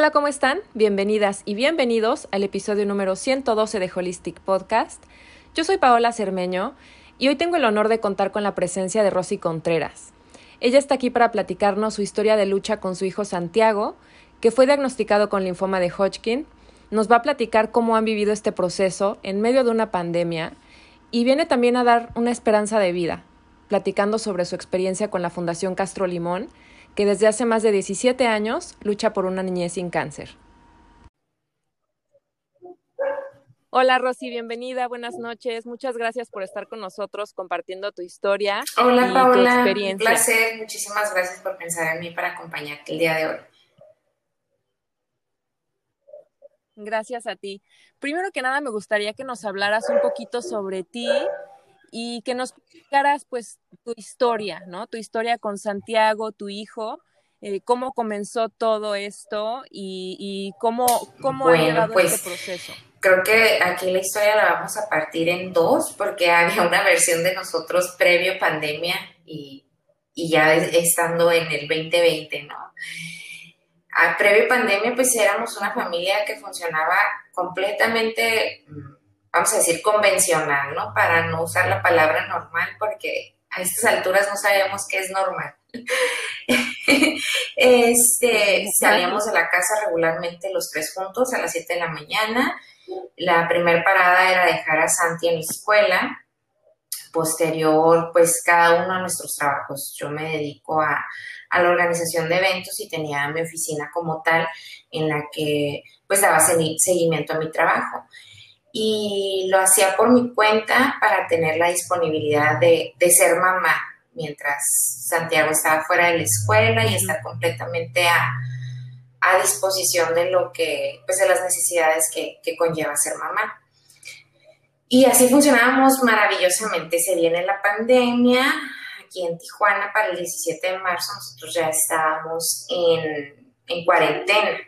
Hola, ¿cómo están? Bienvenidas y bienvenidos al episodio número 112 de Holistic Podcast. Yo soy Paola Cermeño y hoy tengo el honor de contar con la presencia de Rosy Contreras. Ella está aquí para platicarnos su historia de lucha con su hijo Santiago, que fue diagnosticado con linfoma de Hodgkin. Nos va a platicar cómo han vivido este proceso en medio de una pandemia y viene también a dar una esperanza de vida, platicando sobre su experiencia con la Fundación Castro Limón que desde hace más de 17 años lucha por una niñez sin cáncer. Hola Rosy, bienvenida, buenas noches. Muchas gracias por estar con nosotros compartiendo tu historia Hola, y Paola, tu experiencia. Un placer, muchísimas gracias por pensar en mí para acompañarte el día de hoy. Gracias a ti. Primero que nada, me gustaría que nos hablaras un poquito sobre ti y que nos explicaras pues tu historia, ¿no? Tu historia con Santiago, tu hijo, eh, cómo comenzó todo esto y, cómo, cómo ha llevado pues, este proceso. Creo que aquí la historia la vamos a partir en dos, porque había una versión de nosotros previo pandemia y, y ya estando en el 2020, ¿no? A previo pandemia, pues éramos una familia que funcionaba completamente mm, vamos a decir, convencional, ¿no? Para no usar la palabra normal, porque a estas alturas no sabemos qué es normal. este, salíamos de la casa regularmente los tres juntos a las 7 de la mañana. La primera parada era dejar a Santi en la escuela. Posterior, pues cada uno de nuestros trabajos. Yo me dedico a, a la organización de eventos y tenía mi oficina como tal en la que pues daba seguimiento a mi trabajo y lo hacía por mi cuenta para tener la disponibilidad de, ser mamá mientras Santiago estaba fuera de la escuela y estar completamente a, disposición de lo que, pues de las necesidades que, conlleva ser mamá. Y así funcionábamos maravillosamente. Se viene la pandemia, aquí en Tijuana para el 17 de marzo nosotros ya estábamos en, cuarentena,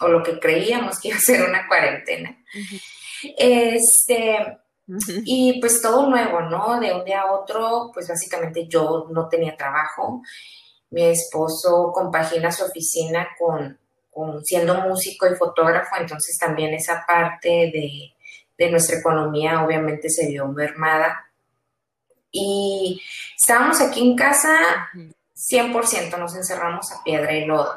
o lo que creíamos que iba a ser una cuarentena. Este, y pues todo nuevo, ¿no? De un día a otro, pues básicamente yo no tenía trabajo. Mi esposo compagina su oficina con, siendo músico y fotógrafo, entonces también esa parte de, de nuestra economía obviamente se vio mermada. Y estábamos aquí en casa, 100% nos encerramos a piedra y lodo.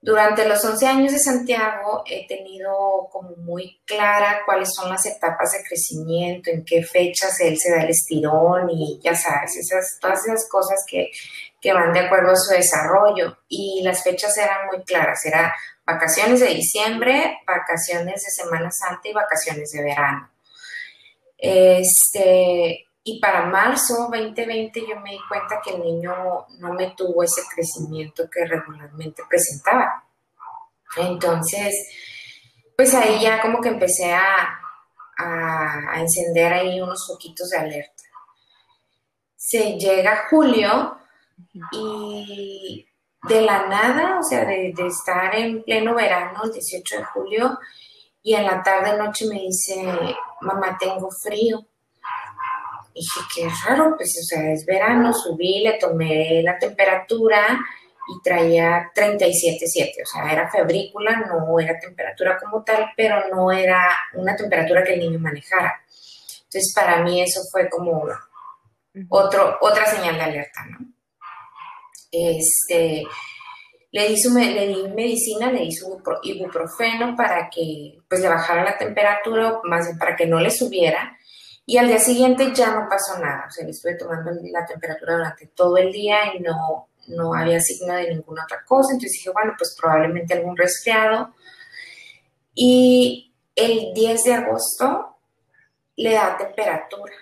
Durante los 11 años de Santiago he tenido como muy clara cuáles son las etapas de crecimiento, en qué fechas él se da el estirón y ya sabes, esas, todas esas cosas que, que van de acuerdo a su desarrollo. Y las fechas eran muy claras, era vacaciones de diciembre, vacaciones de Semana Santa y vacaciones de verano. Este, y para marzo 2020 yo me di cuenta que el niño no me tuvo ese crecimiento que regularmente presentaba. Entonces, pues ahí ya como que empecé a, a, encender ahí unos foquitos de alerta. Se llega julio y de la nada, o sea, de, de, estar en pleno verano, el 18 de julio, y en la tarde noche me dice, mamá, tengo frío dije, qué raro, pues, o sea, es verano, subí, le tomé la temperatura y traía 37.7, o sea, era febrícula, no era temperatura como tal, pero no era una temperatura que el niño manejara. Entonces, para mí eso fue como otro, otra señal de alerta, ¿no? Este, le di, su, le di medicina, le di su ibuprofeno para que pues le bajara la temperatura, más bien para que no le subiera, y al día siguiente ya no pasó nada, o sea, le estuve tomando la temperatura durante todo el día y no, no había signo de ninguna otra cosa, entonces dije, bueno, pues probablemente algún resfriado. Y el 10 de agosto le da temperatura,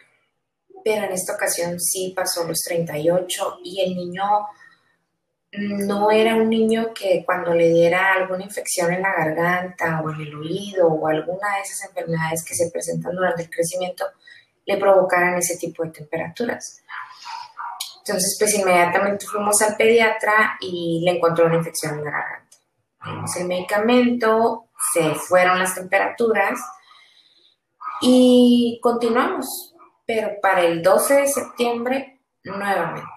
pero en esta ocasión sí pasó los 38 y el niño no era un niño que cuando le diera alguna infección en la garganta o en el oído o alguna de esas enfermedades que se presentan durante el crecimiento, le provocaran ese tipo de temperaturas. Entonces, pues inmediatamente fuimos al pediatra y le encontró una infección en la garganta. Dimos el medicamento, se fueron las temperaturas y continuamos. Pero para el 12 de septiembre, nuevamente.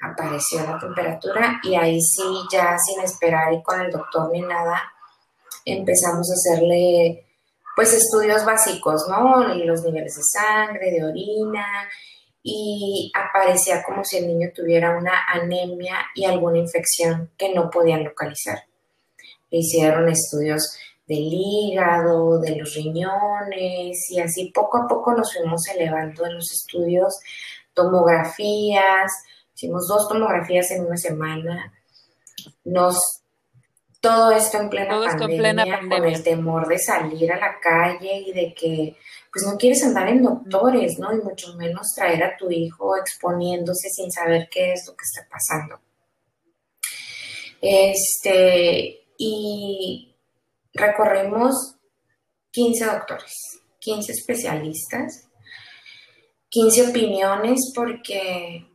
Apareció la temperatura y ahí sí, ya sin esperar y con el doctor ni nada, empezamos a hacerle pues estudios básicos, ¿no? Los niveles de sangre, de orina, y aparecía como si el niño tuviera una anemia y alguna infección que no podían localizar. Le hicieron estudios del hígado, de los riñones y así poco a poco nos fuimos elevando en los estudios, tomografías, hicimos dos tomografías en una semana, nos todo esto en plena, pandemia, con el temor de salir a la calle y de que pues no quieres andar en doctores, ¿no? Y mucho menos traer a tu hijo exponiéndose sin saber qué es lo que está pasando. Este, y recorrimos 15 doctores, 15 especialistas, 15 opiniones, porque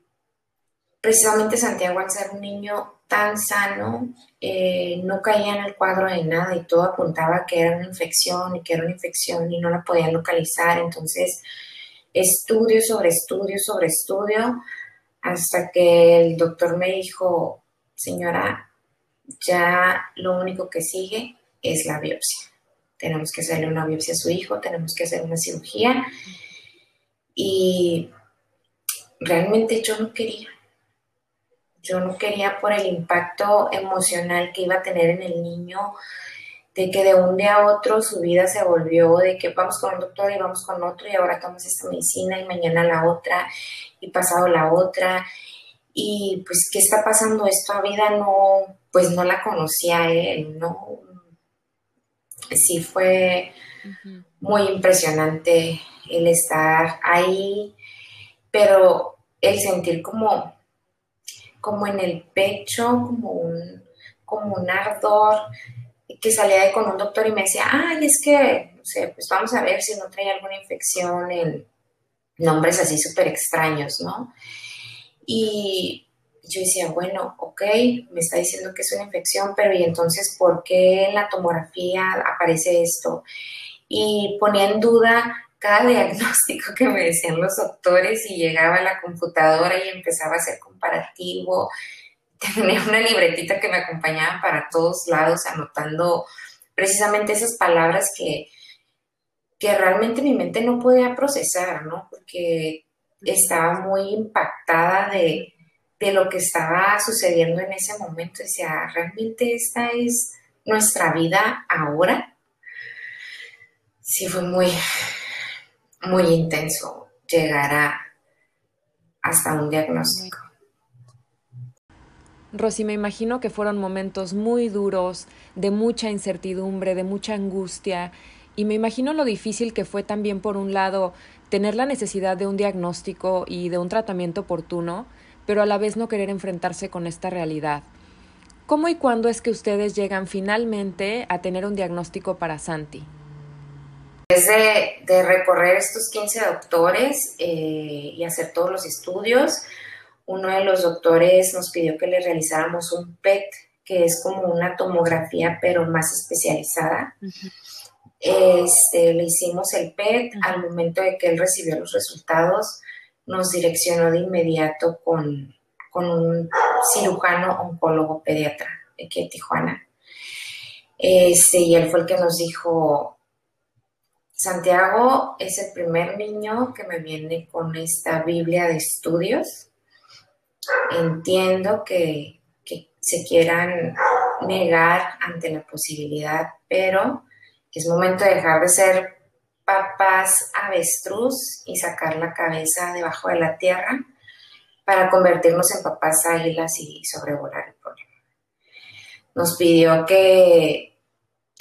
precisamente Santiago, al ser un niño tan sano, eh, no caía en el cuadro de nada y todo apuntaba que era una infección y que era una infección y no la podían localizar. Entonces, estudio sobre estudio sobre estudio, hasta que el doctor me dijo, señora, ya lo único que sigue es la biopsia. Tenemos que hacerle una biopsia a su hijo, tenemos que hacer una cirugía. Y realmente yo no quería. Yo no quería por el impacto emocional que iba a tener en el niño, de que de un día a otro su vida se volvió de que vamos con un doctor y vamos con otro y ahora tomas esta medicina y mañana la otra y pasado la otra. Y pues, ¿qué está pasando? Esta vida no, pues no la conocía él, ¿no? Sí fue muy impresionante el estar ahí, pero el sentir como como en el pecho, como un, como un ardor, que salía de con un doctor y me decía, ay, es que, no sé, pues vamos a ver si no trae alguna infección en nombres así súper extraños, ¿no? Y yo decía, bueno, ok, me está diciendo que es una infección, pero ¿y entonces por qué en la tomografía aparece esto? Y ponía en duda cada diagnóstico que me decían los doctores y llegaba a la computadora y empezaba a hacer comparativo. Tenía una libretita que me acompañaba para todos lados anotando precisamente esas palabras que, que realmente mi mente no podía procesar, ¿no? Porque estaba muy impactada de, de lo que estaba sucediendo en ese momento. Decía, ¿realmente esta es nuestra vida ahora? Sí, fue muy, muy intenso llegar hasta un diagnóstico. Rosy, me imagino que fueron momentos muy duros, de mucha incertidumbre, de mucha angustia, y me imagino lo difícil que fue también, por un lado, tener la necesidad de un diagnóstico y de un tratamiento oportuno, pero a la vez no querer enfrentarse con esta realidad. ¿Cómo y cuándo es que ustedes llegan finalmente a tener un diagnóstico para Santi? Después de, recorrer estos 15 doctores eh, y hacer todos los estudios, uno de los doctores nos pidió que le realizáramos un PET, que es como una tomografía, pero más especializada. este, le hicimos el PET, al momento de que él recibió los resultados, nos direccionó de inmediato con, con un cirujano oncólogo pediatra de aquí de Tijuana. Este, y él fue el que nos dijo, Santiago es el primer niño que me viene con esta Biblia de estudios. Entiendo que, se quieran negar ante la posibilidad, pero es momento de dejar de ser papás avestruz y sacar la cabeza debajo de la tierra para convertirnos en papás águilas y sobrevolar el problema. Nos pidió que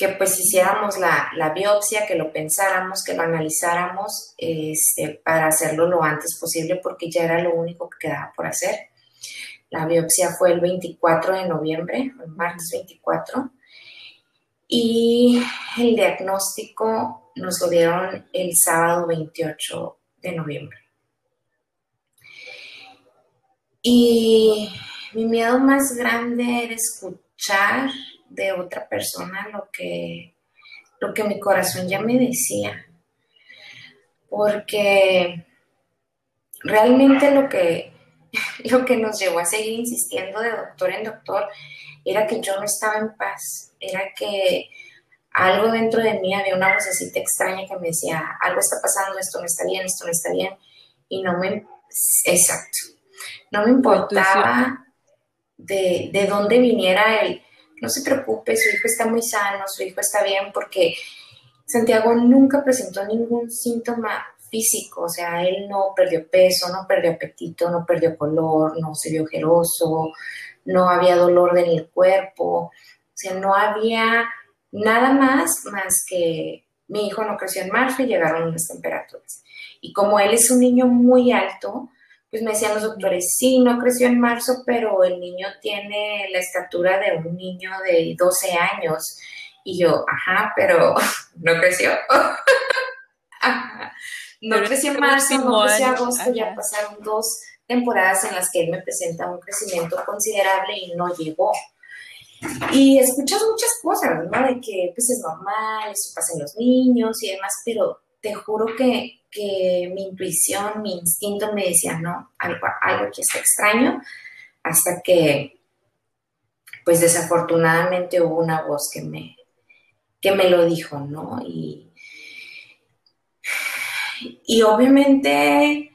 que pues hiciéramos la, biopsia, que lo pensáramos, que lo analizáramos este, para hacerlo lo antes posible porque ya era lo único que quedaba por hacer. La biopsia fue el 24 de noviembre, el martes 24, y el diagnóstico nos lo dieron el sábado 28 de noviembre. Y mi miedo más grande era escuchar de otra persona lo que, lo que mi corazón ya me decía. Porque realmente lo que, lo que nos llevó a seguir insistiendo de doctor en doctor era que yo no estaba en paz, era que algo dentro de mí había una vocecita extraña que me decía, algo está pasando, esto no está bien, esto no está bien, y no me, exacto, no me importaba de, de dónde viniera él, no se preocupe, su hijo está muy sano, su hijo está bien, porque Santiago nunca presentó ningún síntoma físico, o sea, él no perdió peso, no perdió apetito, no perdió color, no se vio ojeroso, no había dolor en el cuerpo, o sea, no había nada más más que mi hijo no creció en marzo y llegaron unas temperaturas. Y como él es un niño muy alto, pues me decían los doctores, sí, no creció en marzo, pero el niño tiene la estatura de un niño de 12 años. Y yo, ajá, pero no creció. No creció en marzo, no creció en agosto, ya pasaron dos temporadas en las que él me presenta un crecimiento considerable y no llegó. Y escuchas muchas cosas, ¿no? De que pues es normal, eso pasa en los niños y demás, pero te juro que, mi intuición, mi instinto me decía, no, algo, algo que está extraño, hasta que, pues desafortunadamente hubo una voz que me, que me lo dijo, ¿no? Y, y obviamente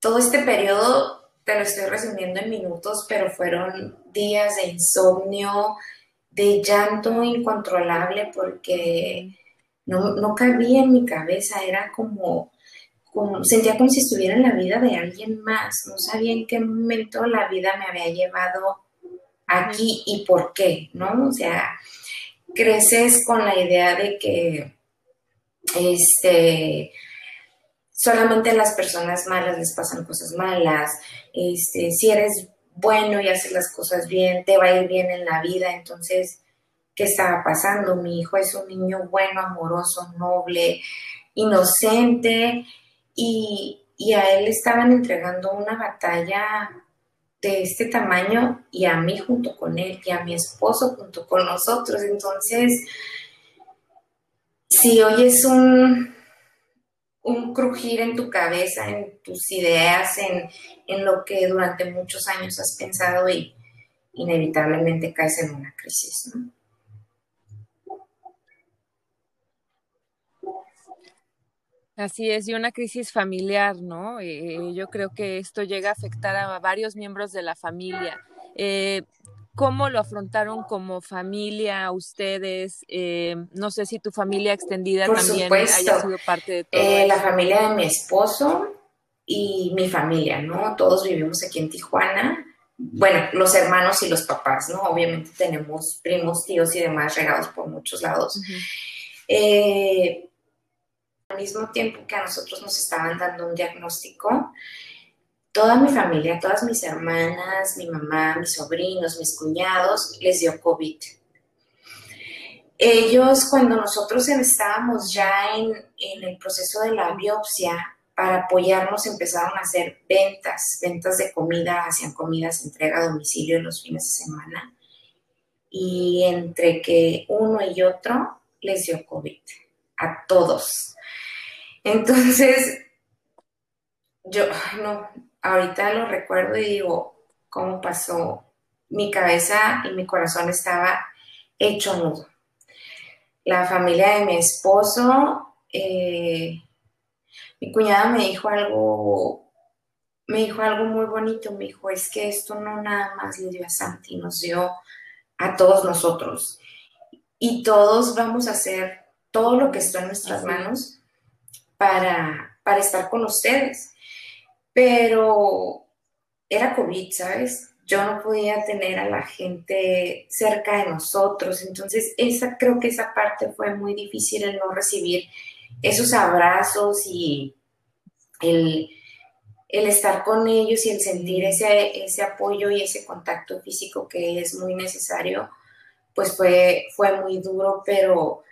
todo este periodo, te lo estoy resumiendo en minutos, pero fueron días de insomnio, de llanto incontrolable porque no, no cabía en mi cabeza, era como, como, sentía como si estuviera en la vida de alguien más, no sabía en qué momento la vida me había llevado aquí y por qué, ¿no? O sea, creces con la idea de que, este, solamente a las personas malas les pasan cosas malas, este, si eres bueno y haces las cosas bien, te va a ir bien en la vida, entonces, ¿qué estaba pasando? Mi hijo es un niño bueno, amoroso, noble, inocente, y, a él estaban entregando una batalla de este tamaño y a mí junto con él y a mi esposo junto con nosotros. Entonces, si hoy es un, un crujir en tu cabeza, en tus ideas, en, lo que durante muchos años has pensado y inevitablemente caes en una crisis, ¿no? Así es, y una crisis familiar, ¿no? Eh, yo creo que esto llega a afectar a varios miembros de la familia. Eh, ¿Cómo lo afrontaron como familia ustedes? Eh, no sé si tu familia extendida también haya sido parte de todo. Eh, la familia de mi esposo y mi familia, ¿no? Todos vivimos aquí en Tijuana. Bueno, los hermanos y los papás, ¿no? Obviamente tenemos primos, tíos y demás regados por muchos lados. Eh, al mismo tiempo que a nosotros nos estaban dando un diagnóstico, toda mi familia, todas mis hermanas, mi mamá, mis sobrinos, mis cuñados, les dio COVID. Ellos, cuando nosotros estábamos ya en, el proceso de la biopsia, para apoyarnos empezaron a hacer ventas, ventas de comida, hacían comidas, entrega a domicilio en los fines de semana. Y entre que uno y otro les dio COVID, a todos. Entonces, yo, no, ahorita lo recuerdo y digo, ¿cómo pasó? Mi cabeza y mi corazón estaba hecho nudo. La familia de mi esposo, eh, mi cuñada me dijo algo, me dijo algo muy bonito, me dijo, es que esto no nada más le dio a Santi, nos dio a todos nosotros. Y todos vamos a hacer todo lo que está en nuestras manos para, para estar con ustedes. Pero era COVID, ¿sabes? Yo no podía tener a la gente cerca de nosotros, entonces esa, creo que esa parte fue muy difícil el no recibir esos abrazos y el, estar con ellos y el sentir ese, ese apoyo y ese contacto físico que es muy necesario, pues fue, fue muy duro, pero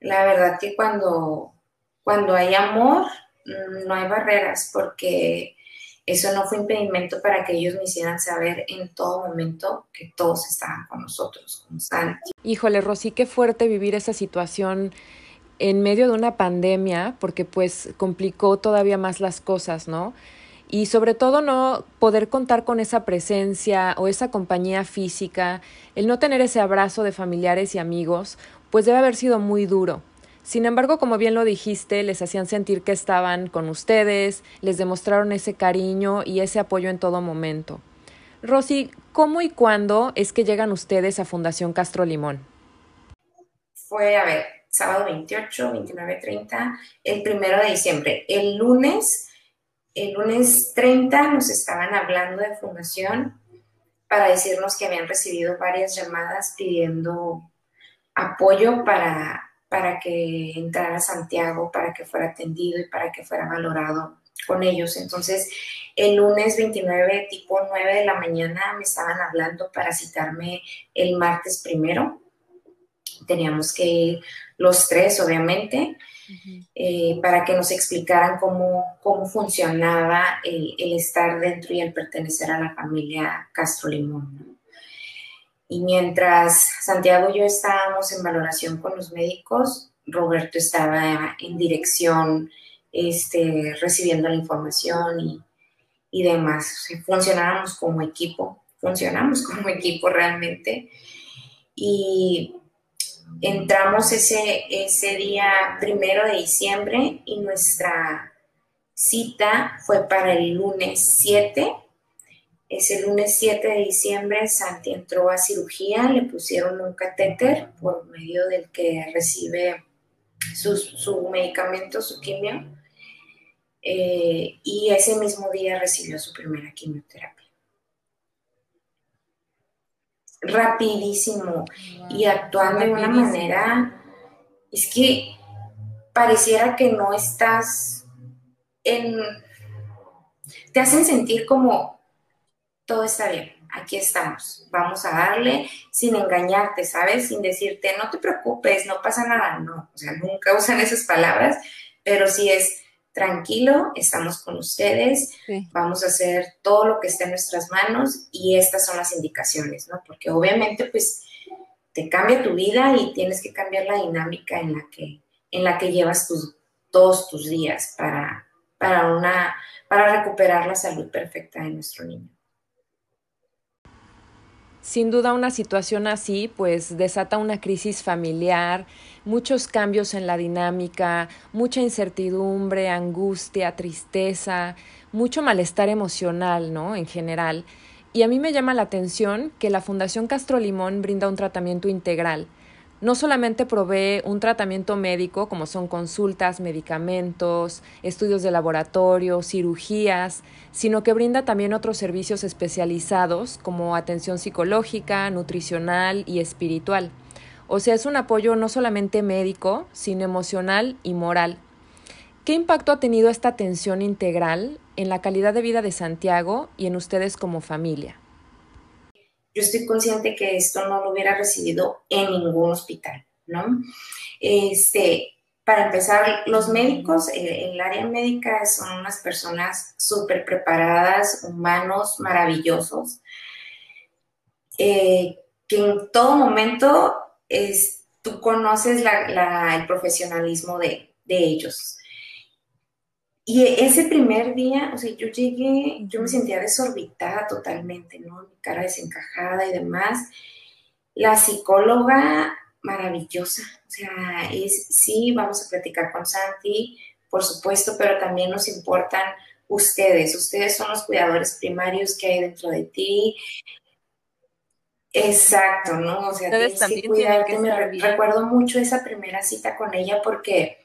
la verdad que cuando, cuando hay amor, mm, no hay barreras, porque eso no fue impedimento para que ellos me hicieran saber en todo momento que todos estaban con nosotros, con Santi. Híjole, Rosy, qué fuerte vivir esa situación en medio de una pandemia, porque pues complicó todavía más las cosas, ¿no? y sobre todo no poder contar con esa presencia o esa compañía física, el no tener ese abrazo de familiares y amigos, pues debe haber sido muy duro. Sin embargo, como bien lo dijiste, les hacían sentir que estaban con ustedes, les demostraron ese cariño y ese apoyo en todo momento. Rosy, ¿cómo y cuándo es que llegan ustedes a Fundación Castro Limón? Fue, a ver, sábado 28, 29, 30, el primero de diciembre. El lunes, el lunes 30 nos estaban hablando de Fundación para decirnos que habían recibido varias llamadas pidiendo apoyo para, para que entrara Santiago, para que fuera atendido y para que fuera valorado con ellos. Entonces, el lunes 29, tipo 9 de la mañana, me estaban hablando para citarme el martes primero. Teníamos que ir los tres, obviamente, eh, para que nos explicaran cómo, cómo funcionaba el, estar dentro y el pertenecer a la familia Castro Limón. Y mientras Santiago y yo estábamos en valoración con los médicos, Roberto estaba en dirección, este, recibiendo la información y, y demás. funcionábamos como equipo, funcionamos como equipo realmente. Y entramos ese, ese día primero de diciembre y nuestra cita fue para el lunes 7 ese lunes 7 de diciembre Santi entró a cirugía, le pusieron un catéter por medio del que recibe su, medicamento, su quimio, eh, y ese mismo día recibió su primera quimioterapia. Rapidísimo y actuando de una manera, es que pareciera que no estás en... Te hacen sentir como todo está bien, aquí estamos, vamos a darle sin engañarte, ¿sabes? Sin decirte, no te preocupes, no pasa nada, no, o sea, nunca usan esas palabras, pero sí es tranquilo, estamos con ustedes, vamos a hacer todo lo que esté en nuestras manos y estas son las indicaciones, ¿no? Porque obviamente pues te cambia tu vida y tienes que cambiar la dinámica en la que, en la que llevas tus, todos tus días para, para, una, para recuperar la salud perfecta de nuestro niño. Sin duda una situación así pues desata una crisis familiar, muchos cambios en la dinámica, mucha incertidumbre, angustia, tristeza, mucho malestar emocional, ¿no? En general. Y a mí me llama la atención que la Fundación Castro Limón brinda un tratamiento integral no solamente provee un tratamiento médico, como son consultas, medicamentos, estudios de laboratorio, cirugías, sino que brinda también otros servicios especializados como atención psicológica, nutricional y espiritual. O sea, es un apoyo no solamente médico, sino emocional y moral. ¿Qué impacto ha tenido esta atención integral en la calidad de vida de Santiago y en ustedes como familia? Yo estoy consciente que esto no lo hubiera recibido en ningún hospital, ¿no? Este, para empezar, los médicos, eh, en el área médica son unas personas súper preparadas, humanos, maravillosos, eh, que en todo momento es, tú conoces el profesionalismo de, de ellos. Y ese primer día, o sea, yo llegué, yo me sentía desorbitada totalmente, ¿no? Mi cara desencajada y demás. La psicóloga, maravillosa, o sea, es, sí, vamos a platicar con Santi, por supuesto, pero también nos importan ustedes. Ustedes son los cuidadores primarios que hay dentro de ti. Exacto, ¿no? O sea, tienes que cuidarte. Me recuerdo mucho esa primera cita con ella porque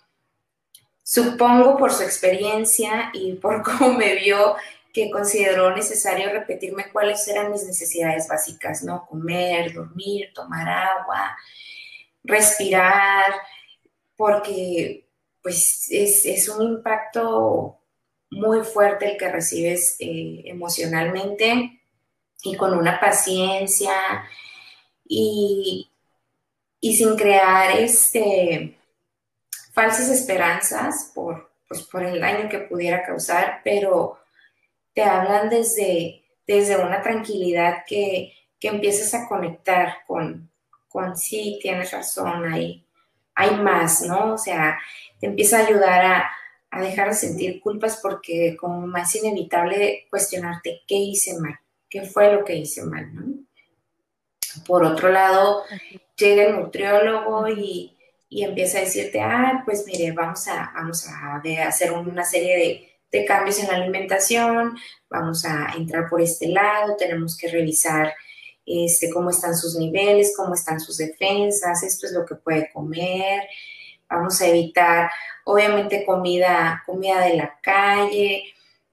Supongo por su experiencia y por cómo me vio que consideró necesario repetirme cuáles eran mis necesidades básicas, ¿no? Comer, dormir, tomar agua, respirar, porque pues es, un impacto muy fuerte el que recibes eh, emocionalmente y con una paciencia y, y sin crear este falsas esperanzas por, pues, por el daño que pudiera causar, pero te hablan desde, desde una tranquilidad que, que empiezas a conectar con, con sí, tienes razón, hay, hay más, ¿no? O sea, te empieza a ayudar a, a dejar de sentir culpas porque como más inevitable cuestionarte qué hice mal, qué fue lo que hice mal, ¿no? Por otro lado, llega el nutriólogo y, empieza a decirte, ah, pues mire, vamos a, vamos a hacer una serie de, de cambios en la alimentación, vamos a entrar por este lado, tenemos que revisar este, cómo están sus niveles, cómo están sus defensas, esto es lo que puede comer, vamos a evitar, obviamente, comida, comida de la calle.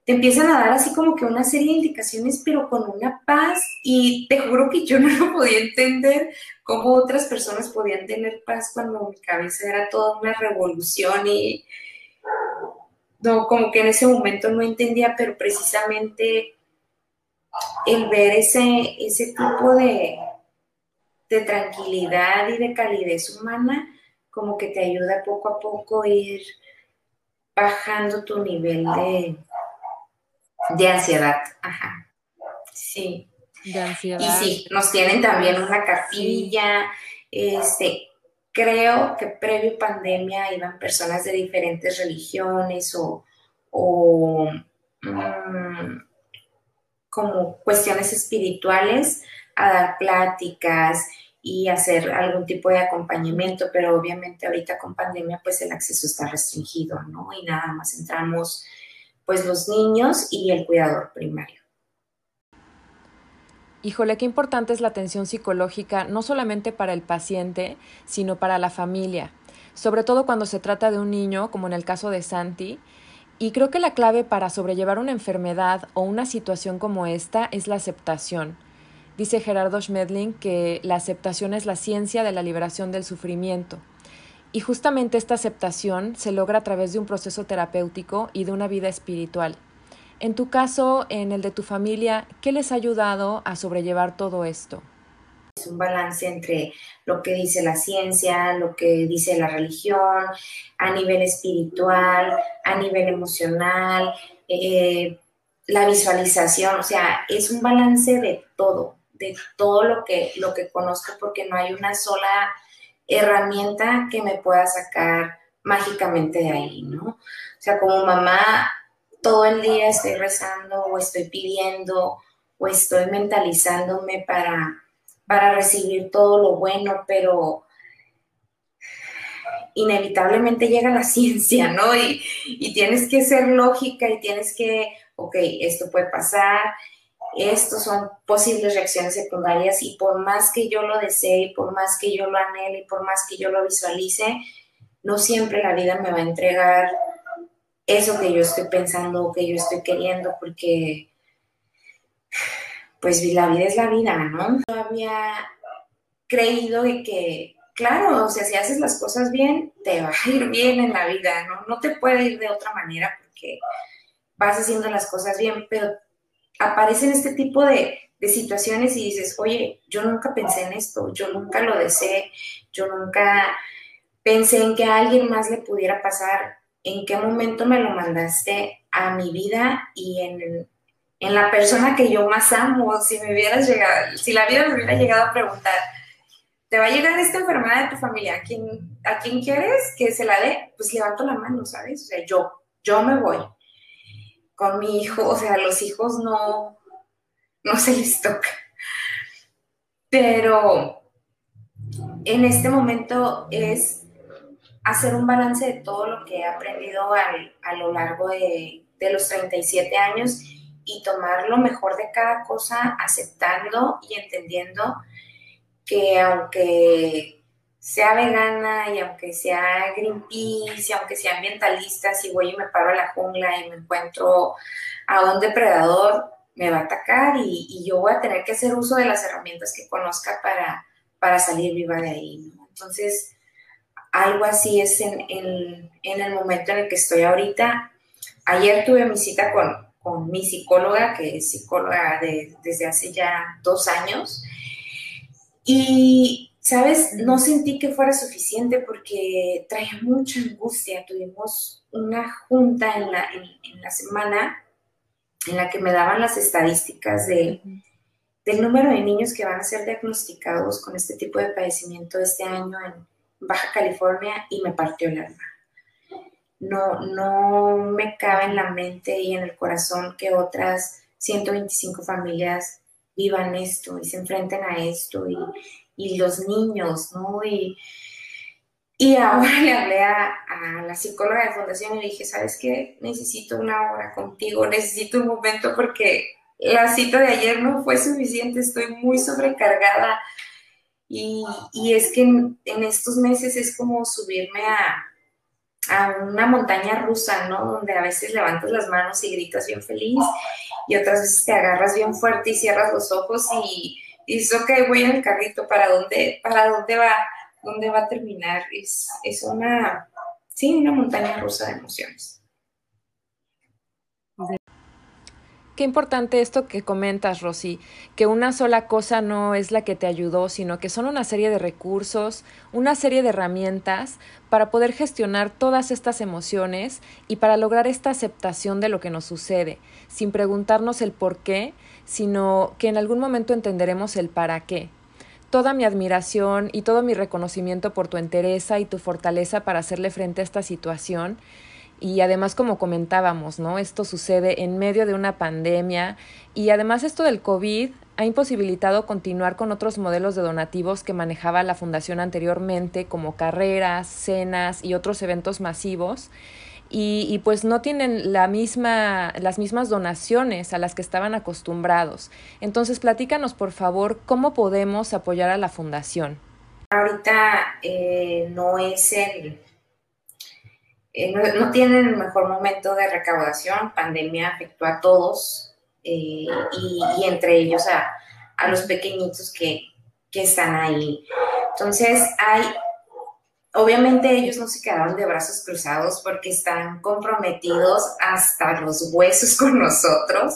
Te empiezan a dar así como que una serie de indicaciones, pero con una paz. Y te juro que yo no lo podía entender cómo otras personas podían tener paz cuando mi cabeza era toda una revolución y no, como que en ese momento no entendía, pero precisamente el ver ese, ese tipo de, de tranquilidad y de calidez humana como que te ayuda poco a poco ir bajando tu nivel de, de ansiedad. Ajá. Sí. De ansiedad. Y sí, nos tienen también una capilla. Este, creo que previo pandemia iban personas de diferentes religiones o, o mm, como cuestiones espirituales a dar pláticas y hacer algún tipo de acompañamiento, pero obviamente ahorita con pandemia pues el acceso está restringido, ¿no? Y nada más entramos pues los niños y el cuidador primario. Híjole, qué importante es la atención psicológica, no solamente para el paciente, sino para la familia, sobre todo cuando se trata de un niño, como en el caso de Santi, y creo que la clave para sobrellevar una enfermedad o una situación como esta es la aceptación. Dice Gerardo Schmedling que la aceptación es la ciencia de la liberación del sufrimiento. Y justamente esta aceptación se logra a través de un proceso terapéutico y de una vida espiritual. En tu caso, en el de tu familia, ¿qué les ha ayudado a sobrellevar todo esto? Es un balance entre lo que dice la ciencia, lo que dice la religión, a nivel espiritual, a nivel emocional, eh, la visualización, o sea, es un balance de todo de todo lo que, lo que conozco porque no hay una sola herramienta que me pueda sacar mágicamente de ahí, ¿no? O sea, como mamá, todo el día estoy rezando o estoy pidiendo o estoy mentalizándome para, para recibir todo lo bueno, pero inevitablemente llega la ciencia, ¿no? Y, y tienes que ser lógica y tienes que, ok, esto puede pasar, estos son posibles reacciones secundarias y por más que yo lo desee, y por más que yo lo anhele, y por más que yo lo visualice, no siempre la vida me va a entregar eso que yo estoy pensando o que yo estoy queriendo, porque pues la vida es la vida, ¿no? Yo había creído de que, claro, o sea, si haces las cosas bien, te va a ir bien en la vida, ¿no? No te puede ir de otra manera porque vas haciendo las cosas bien, pero aparecen este tipo de, situaciones y dices, oye, yo nunca pensé en esto, yo nunca lo deseé, yo nunca pensé en que a alguien más le pudiera pasar, en qué momento me lo mandaste a mi vida y en, la persona que yo más amo, si me hubieras llegado, si la vida me hubiera llegado a preguntar, ¿te va a llegar esta enfermedad de tu familia? ¿A quién, ¿A quién quieres que se la dé? Pues levanto la mano, ¿sabes? O sea, yo, yo me voy con mi hijo, o sea, los hijos no, no se les toca. Pero en este momento es hacer un balance de todo lo que he aprendido a lo largo de, de los 37 años y tomar lo mejor de cada cosa, aceptando y entendiendo que aunque sea vegana y aunque sea Greenpeace y aunque sea ambientalista, si voy y me paro a la jungla y me encuentro a un depredador, me va a atacar y, yo voy a tener que hacer uso de las herramientas que conozca para, para salir viva de ahí. Entonces, algo así es en, el momento en el que estoy ahorita. Ayer tuve mi cita con, con mi psicóloga, que es psicóloga desde hace ya dos años, y ¿sabes? No sentí que fuera suficiente porque traía mucha angustia. Tuvimos una junta en la, en, la semana en la que me daban las estadísticas de, del número de niños que van a ser diagnosticados con este tipo de padecimiento este año en Baja California y me partió el alma. no, no me cabe en la mente y en el corazón que otras 125 familias vivan esto y se enfrenten a esto y, los niños, ¿no? Y, y ahora le hablé a, la psicóloga de fundación y le dije, ¿sabes qué? Necesito una hora contigo, necesito un momento porque la cita de ayer no fue suficiente, estoy muy sobrecargada. Y, es que en, estos meses es como subirme a, a una montaña rusa, ¿no? Donde a veces levantas las manos y gritas bien feliz y otras veces te agarras bien fuerte y cierras los ojos y, dices, ok, voy en el carrito, ¿para dónde, para dónde va? ¿Dónde va a terminar? Es, es una, sí, una montaña rusa de emociones. Qué importante esto que comentas, Rosy, que una sola cosa no es la que te ayudó, sino que son una serie de recursos, una serie de herramientas para poder gestionar todas estas emociones y para lograr esta aceptación de lo que nos sucede, sin preguntarnos el por qué, sino que en algún momento entenderemos el para qué. Toda mi admiración y todo mi reconocimiento por tu entereza y tu fortaleza para hacerle frente a esta situación y además, como comentábamos, ¿no? Esto sucede en medio de una pandemia y además esto del COVID ha imposibilitado continuar con otros modelos de donativos que manejaba la fundación anteriormente, como carreras, cenas y otros eventos masivos. Y, pues no tienen la misma, las mismas donaciones a las que estaban acostumbrados. Entonces, platícanos, por favor, cómo podemos apoyar a la fundación. Ahorita eh, no es el, eh, no, tienen el mejor momento de recaudación, pandemia afectó a todos eh, y, entre ellos a, los pequeñitos que, están ahí. Entonces, hay, obviamente ellos no se quedaron de brazos cruzados porque están comprometidos hasta los huesos con nosotros.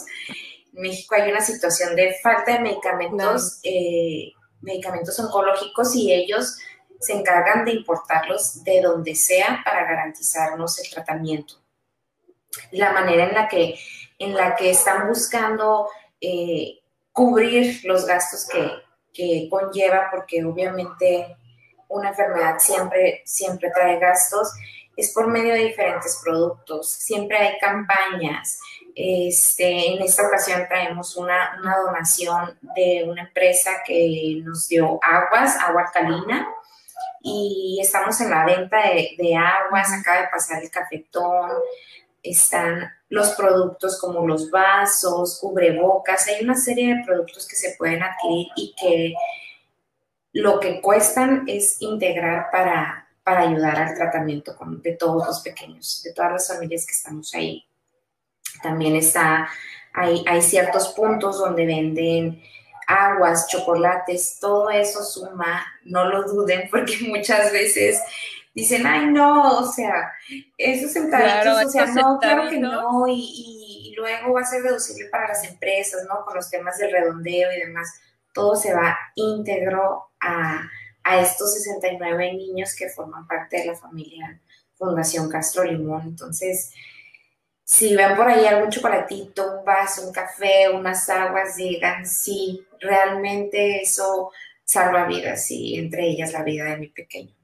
En México hay una situación de falta de medicamentos, eh, medicamentos oncológicos y ellos se encargan de importarlos de donde sea para garantizarnos el tratamiento. La manera en la que, en la que están buscando eh, cubrir los gastos que, que, conlleva, porque obviamente una enfermedad siempre, siempre trae gastos, es por medio de diferentes productos. Siempre hay campañas. Este, en esta ocasión traemos una, una donación de una empresa que nos dio aguas, agua alcalina, y estamos en la venta de, aguas, acaba de pasar el cafetón, están los productos como los vasos, cubrebocas, hay una serie de productos que se pueden adquirir y que lo que cuestan es integrar para, para ayudar al tratamiento de todos los pequeños, de todas las familias que estamos ahí. También está, hay, hay ciertos puntos donde venden aguas, chocolates, todo eso suma, no lo duden porque muchas veces dicen, ay no, o sea, esos centavos, o sea, no, claro que no, y, luego va a ser reducible para las empresas, ¿no? Con los temas del redondeo y demás, todo se va íntegro a, a estos 69 niños que forman parte de la familia Fundación Castro Limón, entonces si ven por ahí algún chocolatito, un vaso, un café, unas aguas, digan, sí, realmente eso salva vidas y entre ellas la vida de mi pequeño.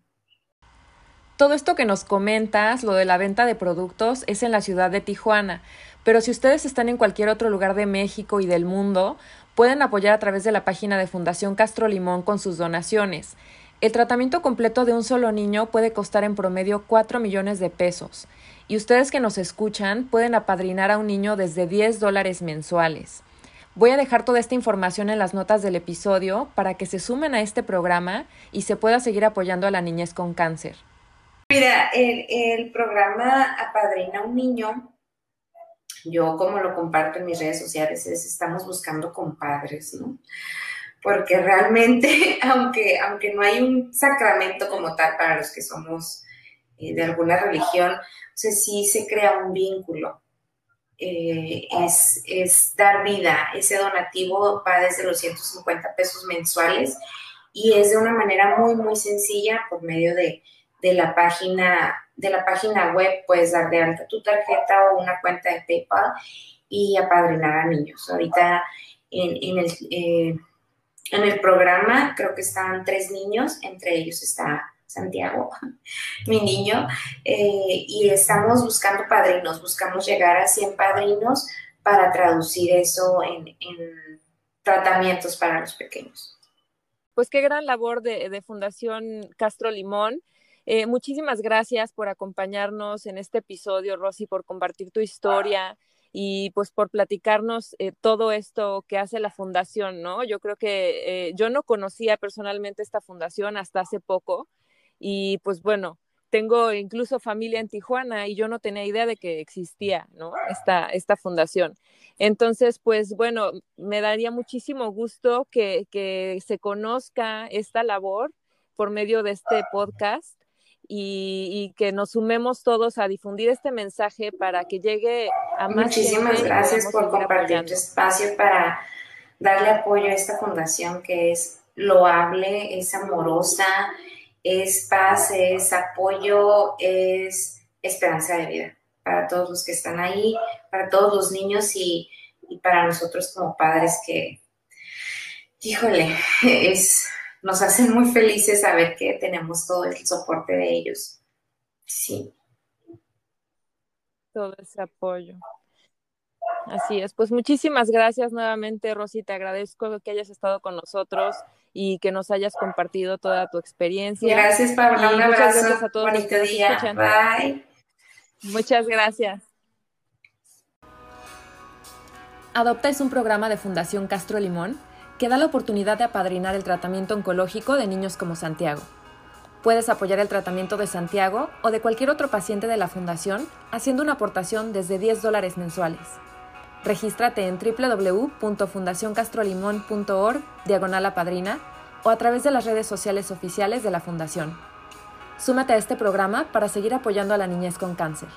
Todo esto que nos comentas, lo de la venta de productos, es en la ciudad de Tijuana, pero si ustedes están en cualquier otro lugar de México y del mundo, pueden apoyar a través de la página de Fundación Castro Limón con sus donaciones. El tratamiento completo de un solo niño puede costar en promedio 4 millones de pesos. Y ustedes que nos escuchan pueden apadrinar a un niño desde 10 dólares mensuales. Voy a dejar toda esta información en las notas del episodio para que se sumen a este programa y se pueda seguir apoyando a la niñez con cáncer. Mira, el, programa Apadrina a un niño, yo como lo comparto en mis redes sociales, es estamos buscando compadres, ¿no? Porque realmente, aunque, aunque no hay un sacramento como tal para los que somos de alguna religión, sea, sí se crea un vínculo. Eh, es, dar vida. Ese donativo va desde los 150 pesos mensuales y es de una manera muy, muy sencilla por medio de, la página de la página web puedes dar de alta tu tarjeta o una cuenta de PayPal y apadrinar a niños. Ahorita en, el, eh, en el programa creo que están tres niños, entre ellos está Santiago, mi niño, eh, y estamos buscando padrinos, buscamos llegar a 100 padrinos para traducir eso en, tratamientos para los pequeños. Pues qué gran labor de, Fundación Castro Limón. Eh, muchísimas gracias por acompañarnos en este episodio, Rosy, por compartir tu historia y pues por platicarnos eh, todo esto que hace la fundación, ¿no? Yo creo que yo no conocía personalmente esta fundación hasta hace poco y pues bueno, tengo incluso familia en Tijuana y yo no tenía idea de que existía, ¿no? Esta, esta fundación. Entonces, pues bueno, me daría muchísimo gusto que, que se conozca esta labor por medio de este podcast y, que nos sumemos todos a difundir este mensaje para que llegue a más Muchísimas gracias por compartir tu espacio para darle apoyo a esta fundación que es loable, es amorosa, es paz, es apoyo, es esperanza de vida para todos los que están ahí, para todos los niños y, y para nosotros como padres que, híjole, es nos hacen muy felices saber que tenemos todo el soporte de ellos. Sí. Todo ese apoyo. Así es, pues muchísimas gracias nuevamente, Rosy, te agradezco que hayas estado con nosotros y que nos hayas compartido toda tu experiencia. Gracias, Pablo, un abrazo, gracias a todos bonito día, bye. Muchas gracias. Adopta es un programa de Fundación Castro Limón que da la oportunidad de apadrinar el tratamiento oncológico de niños como Santiago. Puedes apoyar el tratamiento de Santiago o de cualquier otro paciente de la Fundación haciendo una aportación desde 10 dólares mensuales. Regístrate en www.fundacioncastrolimón.org diagonal a padrina o a través de las redes sociales oficiales de la Fundación. Súmate a este programa para seguir apoyando a la niñez con cáncer.